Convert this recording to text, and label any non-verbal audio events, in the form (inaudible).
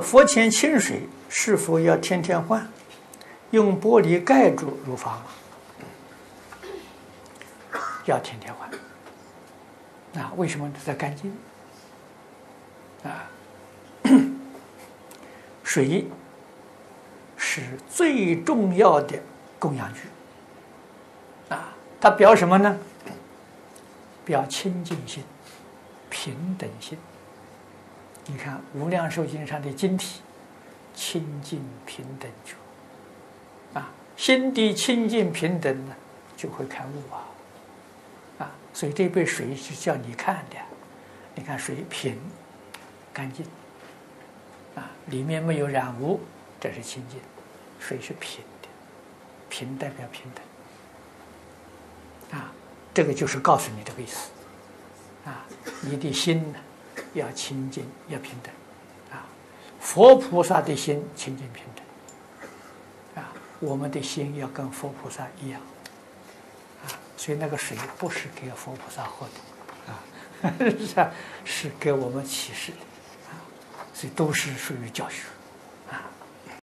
佛前清水是否要天天换？用玻璃盖住如法吗？要天天换。啊，为什么才干净？啊，水是最重要的供养具。啊，它表什么呢？表清净心、平等心。你看《无量寿经》上的经题，清净平等觉啊，心地清净平等呢，就会开悟啊。啊，所以这杯水是叫你看的，你看水平、干净，啊，里面没有染污，这是清净。水是平的，平代表平等。啊，这个就是告诉你这个意思。啊，你的心呢？要清净，要平等，啊！佛菩萨的心清净平等，啊！我们的心要跟佛菩萨一样，啊！所以那个水不是给佛菩萨喝的，啊，是 (laughs) 是给我们启示的，啊！所以都是属于教学。